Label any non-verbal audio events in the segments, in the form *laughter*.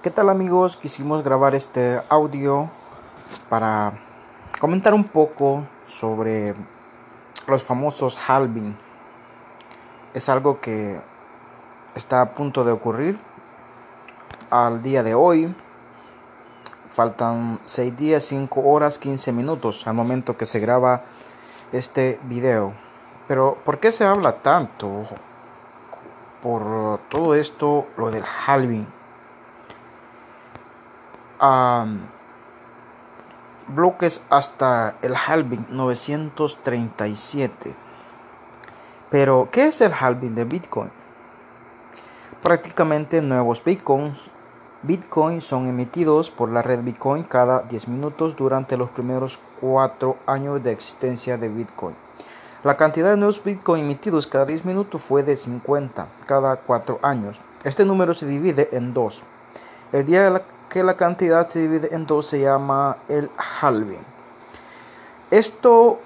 ¿Qué tal amigos? Quisimos grabar este audio para comentar un poco sobre los famosos halving. Es algo que está a punto de ocurrir al día de hoy. Faltan 6 días, 5 horas, 15 minutos al momento que se graba este video. Pero ¿por qué se habla tanto por todo esto, lo del halving? Bloques hasta el halving 937. Pero, ¿qué es el halving de Bitcoin? Prácticamente nuevos Bitcoins. Bitcoins son emitidos por la red Bitcoin cada 10 minutos durante los primeros 4 años de existencia de Bitcoin. La cantidad de nuevos Bitcoin emitidos cada 10 minutos fue de 50 cada 4 años. Este número se divide en dos. El día de la que la cantidad se divide en dos se llama el halving. Esto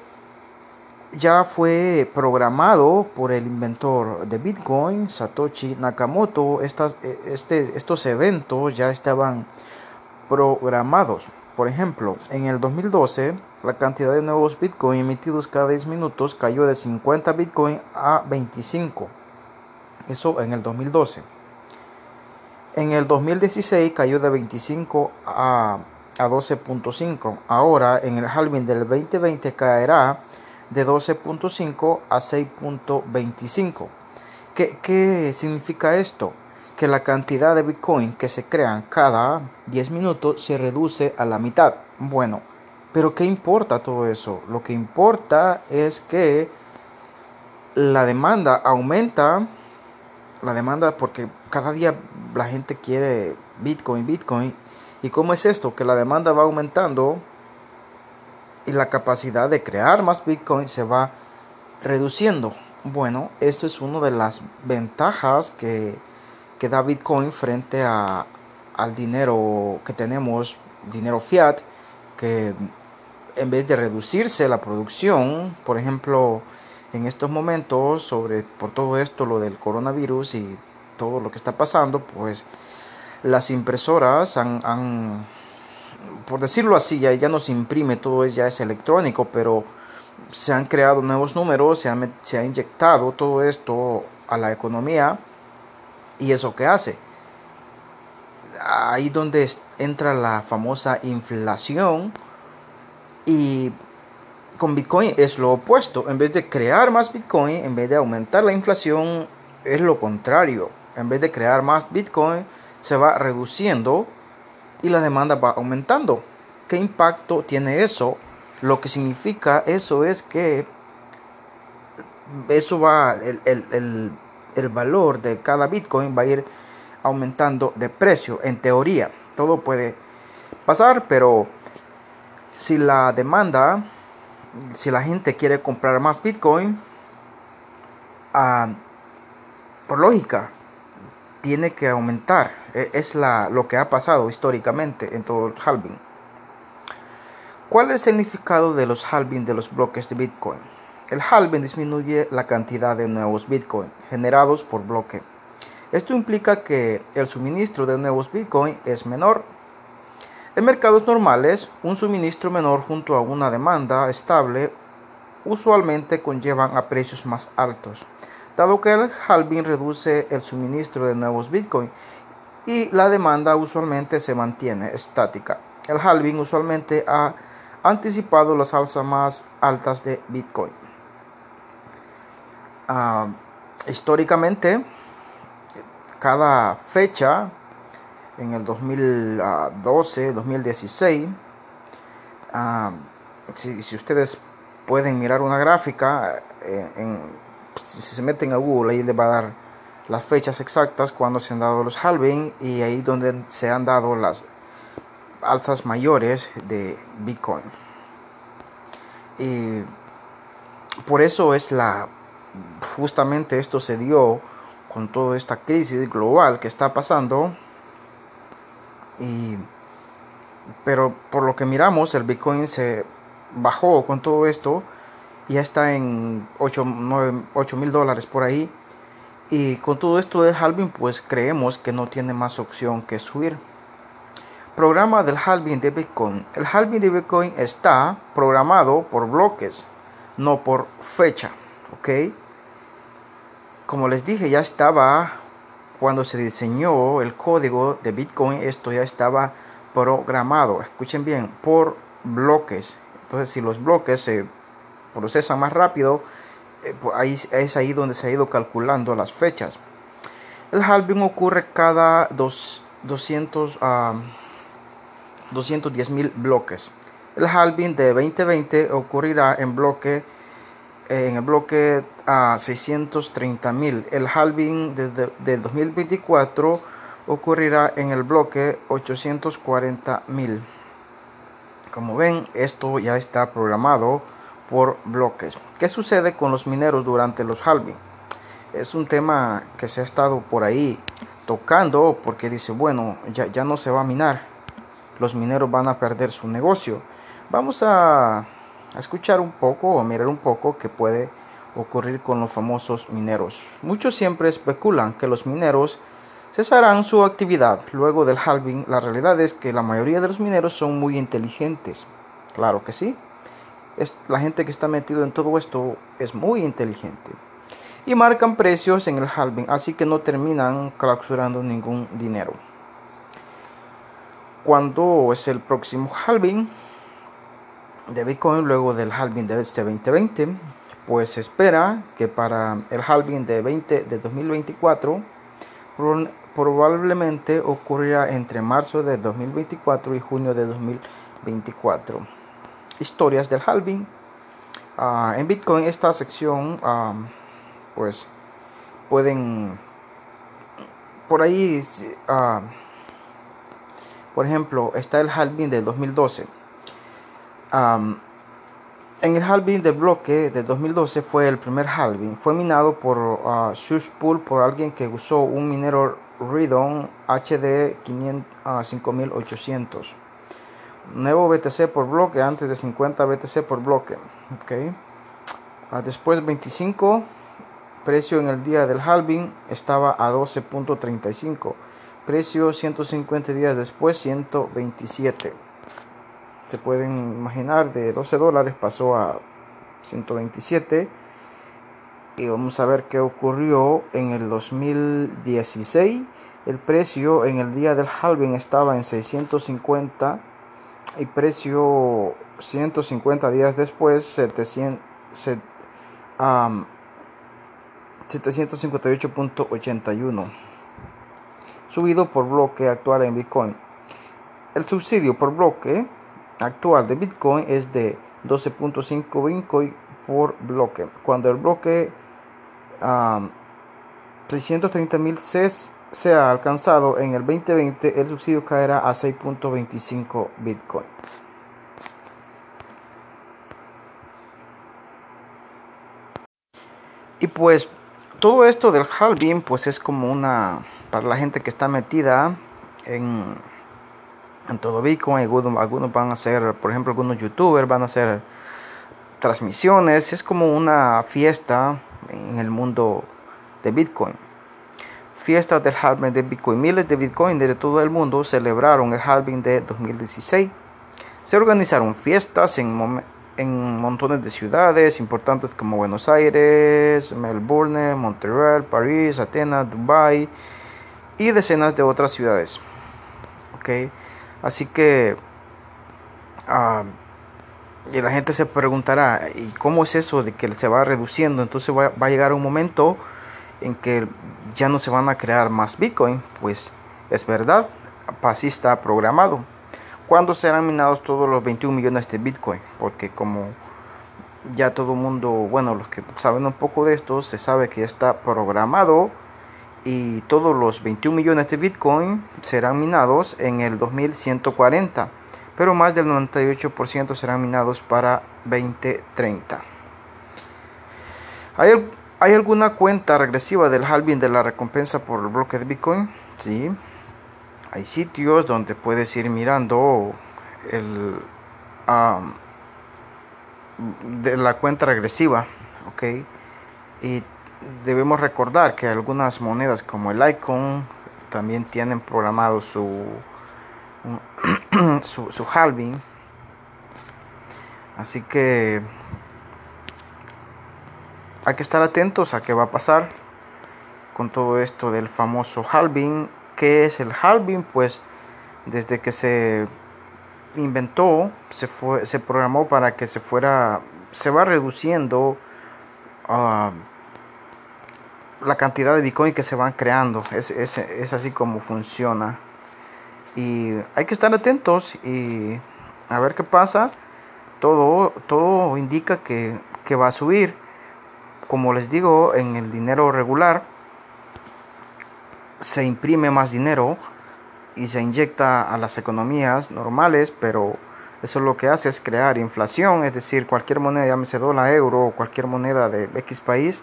ya fue programado por el inventor de Bitcoin, Satoshi Nakamoto. Estas, e, este, estos eventos ya estaban programados. Por ejemplo, en el 2012, la cantidad de nuevos Bitcoin emitidos cada 10 minutos cayó de 50 Bitcoin a 25. Eso en el 2012. En el 2016 cayó de 25 a, 12.5. Ahora en el halving del 2020 caerá de 12.5 a 6.25. ¿Qué, ¿Qué significa esto? Que la cantidad de Bitcoin que se crean cada 10 minutos se reduce a la mitad. Bueno, pero ¿qué importa todo eso? Lo que importa es que la demanda aumenta la demanda porque cada día la gente quiere Bitcoin, Bitcoin. ¿Y cómo es esto? Que la demanda va aumentando y la capacidad de crear más Bitcoin se va reduciendo. Bueno, esto es una de las ventajas que, que da Bitcoin frente a, al dinero que tenemos, dinero fiat, que en vez de reducirse la producción, por ejemplo, en estos momentos sobre por todo esto lo del coronavirus y todo lo que está pasando pues las impresoras han, por decirlo así ya, ya no se imprime todo ya es electrónico pero se han creado nuevos números se ha, se ha inyectado todo esto a la economía y eso que hace ahí donde entra la famosa inflación y con Bitcoin es lo opuesto. En vez de crear más Bitcoin, en vez de aumentar la inflación, es lo contrario. En vez de crear más Bitcoin, se va reduciendo y la demanda va aumentando. ¿Qué impacto tiene eso? Lo que significa eso es que eso va, el, el valor de cada Bitcoin va a ir aumentando de precio, en teoría. Todo puede pasar, pero si la demanda si la gente quiere comprar más Bitcoin, ah, por lógica, tiene que aumentar. E, es la, lo que ha pasado históricamente en todo el halving. ¿Cuál es el significado de los halving de los bloques de Bitcoin? El halving disminuye la cantidad de nuevos Bitcoin generados por bloque. Esto implica que el suministro de nuevos Bitcoin es menor en mercados normales, un suministro menor junto a una demanda estable usualmente conllevan a precios más altos, dado que el halving reduce el suministro de nuevos Bitcoin y la demanda usualmente se mantiene estática. El halving usualmente ha anticipado las alzas más altas de Bitcoin. Ah, históricamente, cada fecha en el 2012, 2016. Ah, si, ustedes pueden mirar una gráfica, eh, si se meten a Google, ahí les va a dar las fechas exactas cuando se han dado los halving y ahí donde se han dado las alzas mayores de Bitcoin. Y por eso es la justamente esto se dio con toda esta crisis global que está pasando y, pero por lo que miramos, el Bitcoin se bajó con todo esto y ya está en 8 mil dólares por ahí. Y con todo esto de halving, pues creemos que no tiene más opción que subir. Programa del halving de Bitcoin. El halving de Bitcoin está programado por bloques, no por fecha. ¿Ok? Como les dije, ya estaba cuando se diseñó el código de Bitcoin, esto ya estaba programado. Escuchen bien, por bloques. Entonces, si los bloques se procesan más rápido, eh, pues ahí, es ahí donde se ha ido calculando las fechas. El halving ocurre cada dos, 200 a 210 mil bloques. El halving de 2020 ocurrirá en bloque en el bloque a 630 mil. El halving del 2024 ocurrirá en el bloque 840 mil. Como ven, esto ya está programado por bloques. ¿Qué sucede con los mineros durante los halving? Es un tema que se ha estado por ahí tocando porque dice, bueno, ya, ya no se va a minar. Los mineros van a perder su negocio. Vamos a, a escuchar un poco o mirar un poco qué puede ocurrir con los famosos mineros. Muchos siempre especulan que los mineros cesarán su actividad luego del halving. La realidad es que la mayoría de los mineros son muy inteligentes. Claro que sí. Es, la gente que está metido en todo esto es muy inteligente. Y marcan precios en el halving, así que no terminan clausurando ningún dinero. Cuando es el próximo halving de Bitcoin luego del halving de este 2020? Pues se espera que para el halving de, 20, de 2024 probablemente ocurrirá entre marzo de 2024 y junio de 2024. Historias del halving. Ah, en Bitcoin esta sección ah, pues pueden por ahí uh, por ejemplo está el halving del 2012 en el halving del bloque de 2012 fue el primer halving. Fue minado por uh, por alguien que usó un minero Redon HD 5800 nuevo BTC por bloque antes de 50 BTC por bloque okay. Uh, después 25 precio en el día del halving estaba a 12.35 precio 150 días después 127 se pueden imaginar de 12 dólares pasó a 127 y vamos a ver qué ocurrió en el 2016 el precio en el día del halving estaba en 650 y precio 150 días después 700, 758.81 subido por bloque actual en Bitcoin. El subsidio por bloque actual de Bitcoin es de 12.5 Bitcoin por bloque. Cuando el bloque um, 630.000 sea alcanzado en el 2020, el subsidio caerá a 6.25 Bitcoin. Y pues todo esto del halving pues es como una para la gente que está metida en, en todo Bitcoin algunos, algunos van a hacer por ejemplo algunos youtubers van a hacer transmisiones es como una fiesta en el mundo de Bitcoin fiestas del halving de Bitcoin miles de Bitcoin de todo el mundo celebraron el halving de 2016 se organizaron fiestas en, en montones de ciudades importantes como Buenos Aires, Melbourne, Montreal, París, Atenas, Dubai y decenas de otras ciudades. ¿Ok? Así que uh, y la gente se preguntará, ¿y cómo es eso de que se va reduciendo? Entonces va, va a llegar un momento en que ya no se van a crear más Bitcoin. Pues es verdad, así está programado. ¿Cuándo serán minados todos los 21 millones de Bitcoin? Porque como ya todo el mundo, bueno, los que saben un poco de esto, se sabe que está programado y todos los 21 millones de Bitcoin serán minados en el 2140, pero más del 98% serán minados para 2030. ¿Hay, ¿Hay alguna cuenta regresiva del halving de la recompensa por el bloque de Bitcoin? Sí, hay sitios donde puedes ir mirando el de la cuenta regresiva ok y debemos recordar que algunas monedas como el icon también tienen programado *clears throat* su su, halving. Así que hay que estar atentos a qué va a pasar con todo esto del famoso halving. ¿Qué es el halving? Pues desde que se inventó, se, fue, se programó para que se fuera, se va reduciendo uh, la cantidad de Bitcoin que se van creando. Es, es, es, así como funciona. Y hay que estar atentos y a ver qué pasa. Todo, todo indica que, que va a subir. Como les digo, en el dinero regular se imprime más dinero y se inyecta a las economías normales, pero eso lo que hace es crear inflación, es decir, cualquier moneda, llámese dólar, euro o cualquier moneda de X país,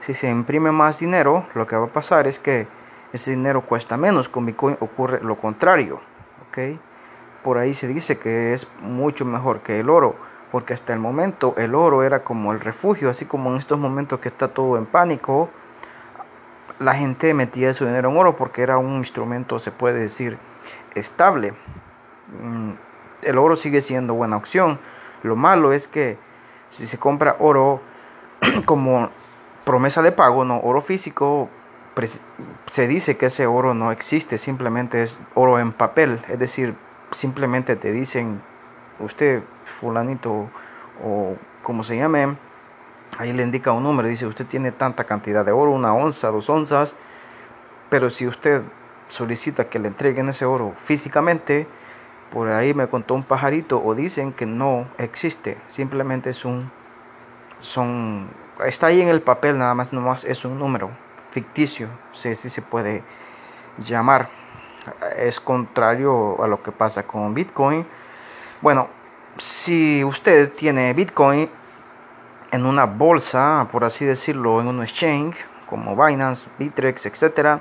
si se imprime más dinero, lo que va a pasar es que ese dinero cuesta menos, con Bitcoin ocurre lo contrario, ¿ok? Por ahí se dice que es mucho mejor que el oro, porque hasta el momento el oro era como el refugio, así como en estos momentos que está todo en pánico, la gente metía su dinero en oro porque era un instrumento, se puede decir, estable. Mm, el oro sigue siendo buena opción. Lo malo es que si se compra oro *clears throat* como promesa de pago, no oro físico, se dice que ese oro no existe, simplemente es oro en papel, es decir, simplemente te dicen, usted fulanito o como se llame, Ahí le indica un número, dice usted tiene tanta cantidad de oro, una onza, dos onzas, pero si usted solicita que le entreguen ese oro físicamente, por ahí me contó un pajarito o dicen que no existe, simplemente es un, son, está ahí en el papel nada más, nomás es un número ficticio, si se puede llamar. Es contrario a lo que pasa con Bitcoin. Bueno, si usted tiene Bitcoin, en una bolsa, por así decirlo, en un exchange como Binance, Bitrex, etcétera,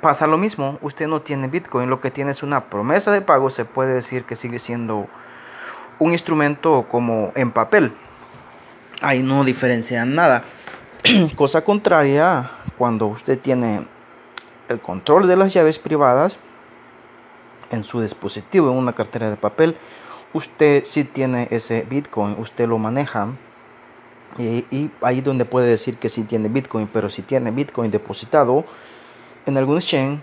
pasa lo mismo. Usted no tiene Bitcoin, lo que tiene es una promesa de pago. Se puede decir que sigue siendo un instrumento como en papel. Ahí no diferencian nada. *clears throat* Cosa contraria, cuando usted tiene el control de las llaves privadas en su dispositivo, en una cartera de papel, usted sí tiene ese Bitcoin, usted lo maneja y, ahí donde puede decir que sí tiene Bitcoin, pero si tiene Bitcoin depositado en algún exchange,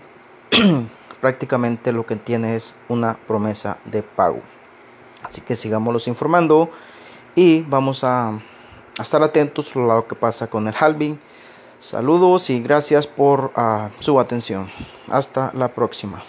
*clears throat* prácticamente lo que tiene es una promesa de pago. Así que sigámoslos informando y vamos a, estar atentos a lo que pasa con el halving. Saludos y gracias por ah, su atención. Hasta la próxima.